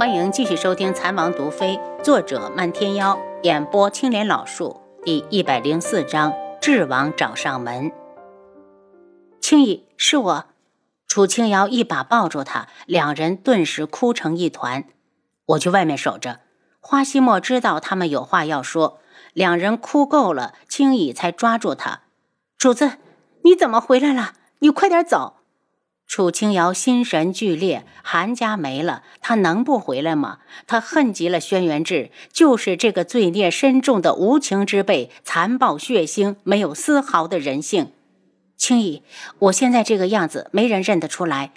欢迎继续收听《残王毒妃》，作者漫天妖，演播青莲老树，第一百零四章：智王找上门。青姨，是我。楚青瑶一把抱住他，两人顿时哭成一团。我去外面守着。花希墨知道他们有话要说，两人哭够了，青姨才抓住他。主子，你怎么回来了？你快点走。楚清瑶心神俱裂，韩家没了，他能不回来吗？他恨极了轩辕志，就是这个罪孽深重的无情之辈，残暴血腥，没有丝毫的人性。青姨，我现在这个样子，没人认得出来。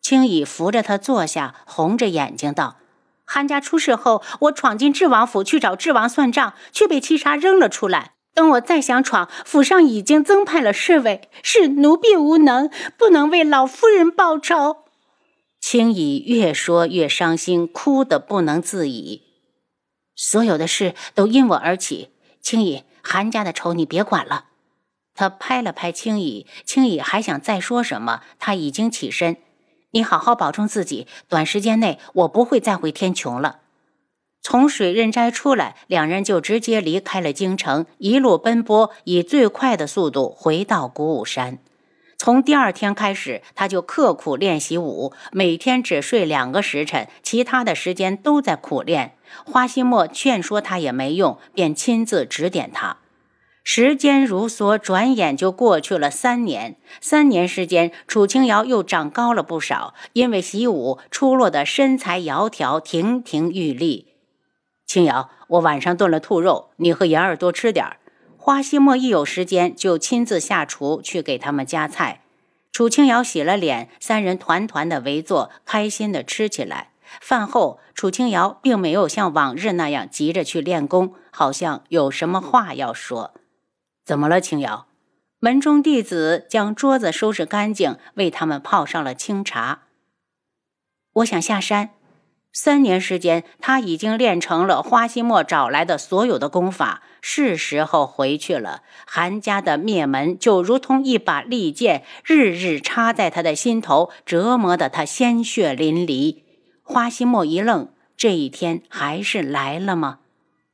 青姨扶着他坐下，红着眼睛道：“韩家出事后，我闯进智王府去找智王算账，却被七杀扔了出来。”等我再想闯，府上已经增派了侍卫，是奴婢无能，不能为老夫人报仇。青姨越说越伤心，哭得不能自已。所有的事都因我而起，青姨，韩家的仇你别管了。他拍了拍青姨，青姨还想再说什么，他已经起身。你好好保重自己，短时间内我不会再回天穹了。从水刃斋出来，两人就直接离开了京城，一路奔波，以最快的速度回到鼓舞山。从第二天开始，他就刻苦练习武，每天只睡两个时辰，其他的时间都在苦练。花希墨劝说他也没用，便亲自指点他。时间如梭，转眼就过去了三年。三年时间，楚清瑶又长高了不少，因为习武出落的身材窈窕，亭亭玉立。青瑶，我晚上炖了兔肉，你和妍儿多吃点儿。花希墨一有时间就亲自下厨去给他们夹菜。楚青瑶洗了脸，三人团团的围坐，开心的吃起来。饭后，楚青瑶并没有像往日那样急着去练功，好像有什么话要说。怎么了，青瑶？门中弟子将桌子收拾干净，为他们泡上了清茶。我想下山。三年时间，他已经练成了花希墨找来的所有的功法，是时候回去了。韩家的灭门就如同一把利剑，日日插在他的心头，折磨得他鲜血淋漓。花希墨一愣，这一天还是来了吗？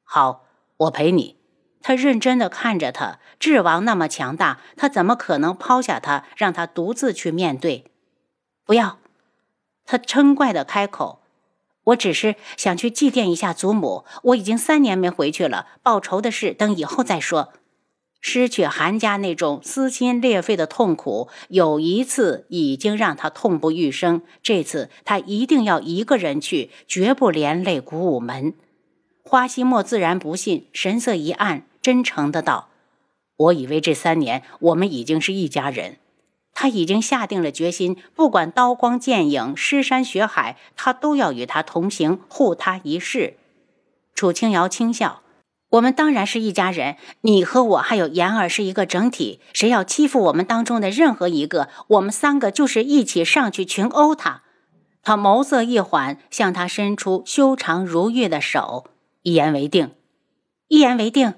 好，我陪你。他认真地看着他，智王那么强大，他怎么可能抛下他，让他独自去面对？不要！他嗔怪地开口。我只是想去祭奠一下祖母，我已经三年没回去了。报仇的事等以后再说。失去韩家那种撕心裂肺的痛苦，有一次已经让他痛不欲生。这次他一定要一个人去，绝不连累古武门。花希墨自然不信，神色一暗，真诚的道：“我以为这三年我们已经是一家人。”他已经下定了决心，不管刀光剑影、尸山血海，他都要与他同行，护他一世。楚清瑶轻笑：“我们当然是一家人，你和我还有言儿是一个整体。谁要欺负我们当中的任何一个，我们三个就是一起上去群殴他。”他眸色一缓，向他伸出修长如玉的手：“一言为定，一言为定。”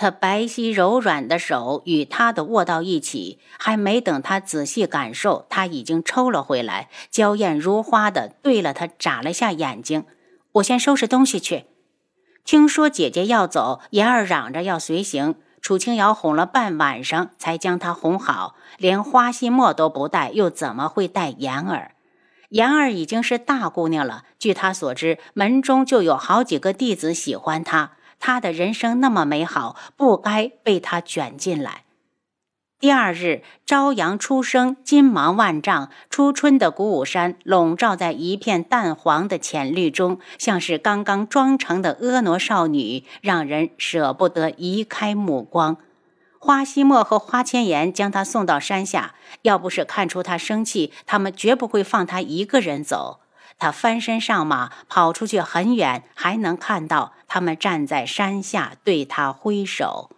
他白皙柔软的手与他的握到一起，还没等他仔细感受，他已经抽了回来，娇艳如花的对了他眨了下眼睛。我先收拾东西去。听说姐姐要走，言儿嚷着要随行，楚清瑶哄了半晚上才将她哄好，连花心墨都不带，又怎么会带言儿？言儿已经是大姑娘了，据她所知，门中就有好几个弟子喜欢她。他的人生那么美好，不该被他卷进来。第二日，朝阳初升，金芒万丈。初春的鼓舞山笼罩在一片淡黄的浅绿中，像是刚刚装成的婀娜少女，让人舍不得移开目光。花希墨和花千颜将他送到山下，要不是看出他生气，他们绝不会放他一个人走。他翻身上马，跑出去很远，还能看到他们站在山下对他挥手。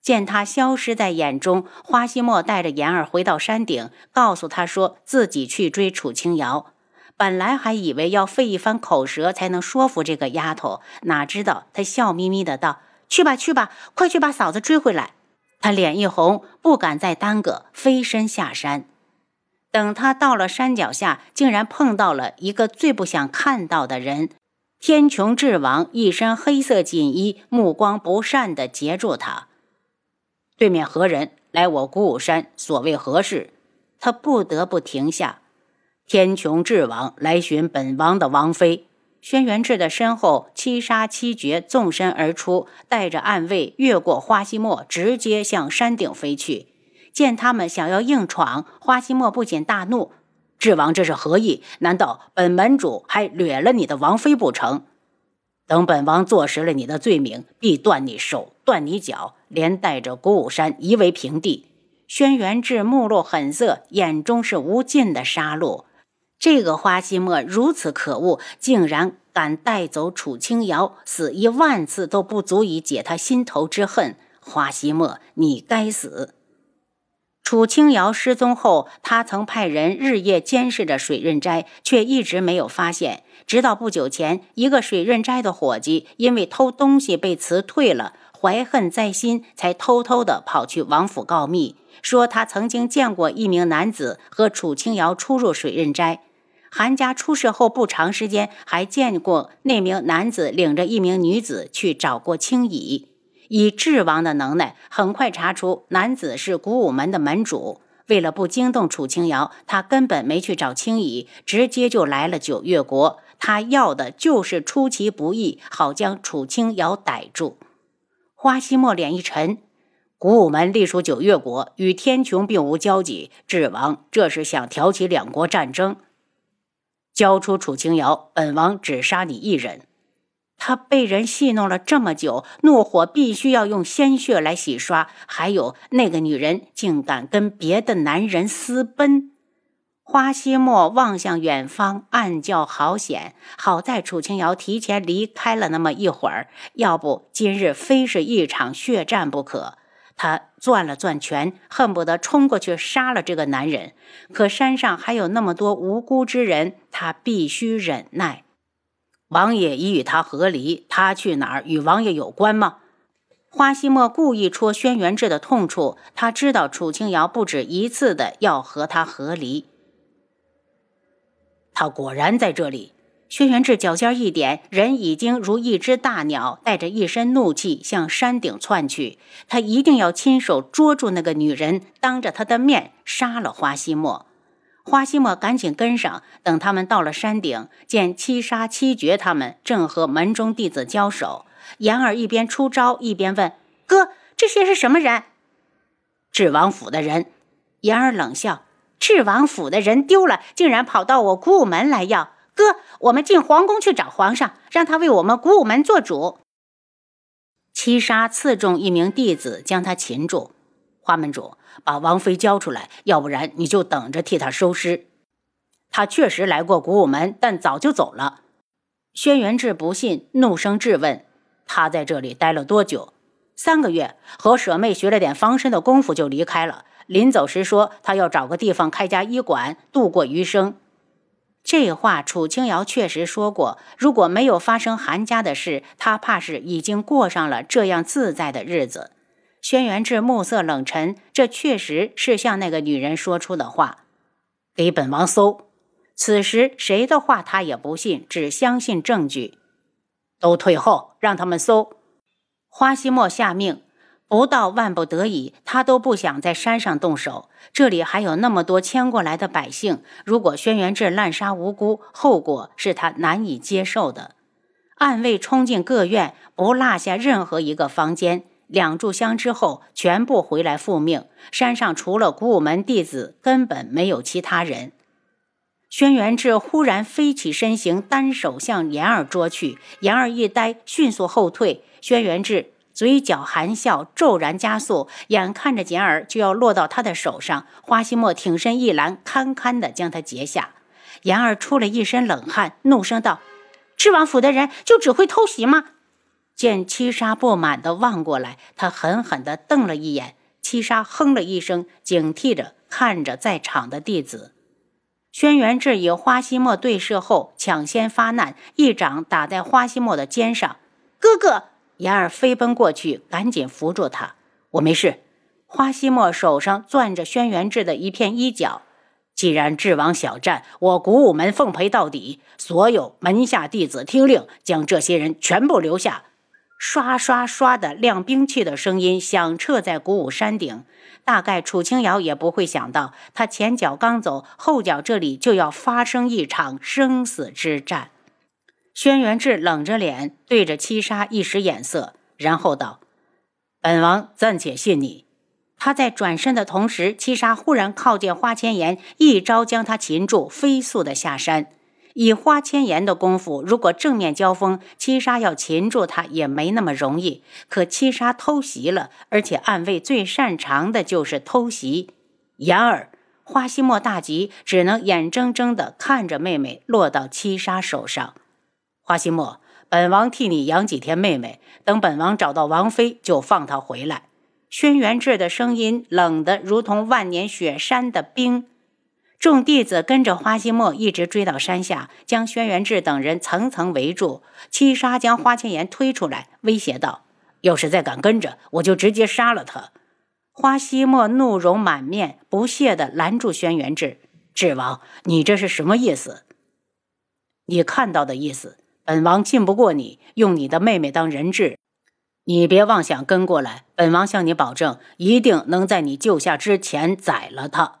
见他消失在眼中，花希墨带着妍儿回到山顶，告诉他说自己去追楚清瑶。本来还以为要费一番口舌才能说服这个丫头，哪知道她笑眯眯的道：“去吧，去吧，快去把嫂子追回来。”他脸一红，不敢再耽搁，飞身下山。等他到了山脚下，竟然碰到了一个最不想看到的人——天穹智王，一身黑色锦衣，目光不善地截住他。对面何人来我鼓舞山？所谓何事？他不得不停下。天穹智王来寻本王的王妃。轩辕志的身后，七杀七绝纵身而出，带着暗卫越过花希墨，直接向山顶飞去。见他们想要硬闯，花希墨不仅大怒：“智王这是何意？难道本门主还掠了你的王妃不成？等本王坐实了你的罪名，必断你手，断你脚，连带着古武山夷为平地。”轩辕志目露狠色，眼中是无尽的杀戮。这个花希墨如此可恶，竟然敢带走楚清瑶，死一万次都不足以解他心头之恨。花希墨，你该死！楚清瑶失踪后，他曾派人日夜监视着水润斋，却一直没有发现。直到不久前，一个水润斋的伙计因为偷东西被辞退了，怀恨在心，才偷偷的跑去王府告密，说他曾经见过一名男子和楚清瑶出入水润斋。韩家出事后不长时间，还见过那名男子领着一名女子去找过青乙。以智王的能耐，很快查出男子是古武门的门主。为了不惊动楚清瑶，他根本没去找青乙，直接就来了九月国。他要的就是出其不意，好将楚清瑶逮住。花希墨脸一沉，古武门隶属九月国，与天穹并无交集。智王这是想挑起两国战争。交出楚清瑶，本王只杀你一人。他被人戏弄了这么久，怒火必须要用鲜血来洗刷。还有那个女人竟敢跟别的男人私奔。花希墨望向远方，暗叫好险！好在楚清瑶提前离开了那么一会儿，要不今日非是一场血战不可。他攥了攥拳，恨不得冲过去杀了这个男人。可山上还有那么多无辜之人，他必须忍耐。王爷已与他和离，他去哪儿与王爷有关吗？花希墨故意戳轩辕志的痛处，他知道楚清瑶不止一次的要和他和离。他果然在这里。轩辕志脚尖一点，人已经如一只大鸟，带着一身怒气向山顶窜去。他一定要亲手捉住那个女人，当着他的面杀了花希墨。花希墨赶紧跟上。等他们到了山顶，见七杀七绝他们正和门中弟子交手。言儿一边出招，一边问：“哥，这些是什么人？”智王府的人。言儿冷笑：“智王府的人丢了，竟然跑到我古武门来要。”哥，我们进皇宫去找皇上，让他为我们古武门做主。七杀刺中一名弟子，将他擒住。花门主，把王妃交出来，要不然你就等着替他收尸。他确实来过古武门，但早就走了。轩辕志不信，怒声质问：他在这里待了多久？三个月，和舍妹学了点防身的功夫就离开了。临走时说，他要找个地方开家医馆，度过余生。这话楚清瑶确实说过。如果没有发生韩家的事，他怕是已经过上了这样自在的日子。轩辕志目色冷沉，这确实是向那个女人说出的话。给本王搜。此时谁的话他也不信，只相信证据。都退后，让他们搜。花希墨下命。不到万不得已，他都不想在山上动手。这里还有那么多迁过来的百姓，如果轩辕志滥杀无辜，后果是他难以接受的。暗卫冲进各院，不落下任何一个房间。两炷香之后，全部回来复命。山上除了古武门弟子，根本没有其他人。轩辕志忽然飞起身形，单手向言儿捉去。言儿一呆，迅速后退。轩辕志。嘴角含笑，骤然加速，眼看着简儿就要落到他的手上，花希墨挺身一拦，堪堪的将他截下。言儿出了一身冷汗，怒声道：“赤王府的人就只会偷袭吗？”见七杀不满地望过来，他狠狠地瞪了一眼。七杀哼了一声，警惕着看着在场的弟子。轩辕志与花希墨对视后，抢先发难，一掌打在花希墨的肩上：“哥哥！”言儿飞奔过去，赶紧扶住他。我没事。花希墨手上攥着轩辕志的一片衣角，既然智王小战，我古武门奉陪到底。所有门下弟子听令，将这些人全部留下。刷刷刷的亮兵器的声音响彻在古武山顶。大概楚清瑶也不会想到，他前脚刚走，后脚这里就要发生一场生死之战。轩辕志冷着脸对着七杀一使眼色，然后道：“本王暂且信你。”他在转身的同时，七杀忽然靠近花千颜，一招将他擒住，飞速的下山。以花千颜的功夫，如果正面交锋，七杀要擒住他也没那么容易。可七杀偷袭了，而且暗卫最擅长的就是偷袭。然而花西莫大急，只能眼睁睁地看着妹妹落到七杀手上。花西莫，本王替你养几天妹妹，等本王找到王妃，就放她回来。轩辕志的声音冷得如同万年雪山的冰。众弟子跟着花希墨一直追到山下，将轩辕志等人层层围住。七杀将花千颜推出来，威胁道：“要是再敢跟着，我就直接杀了他。”花希墨怒容满面，不屑地拦住轩辕志：“志王，你这是什么意思？你看到的意思？本王信不过你，用你的妹妹当人质。”你别妄想跟过来，本王向你保证，一定能在你救下之前宰了他。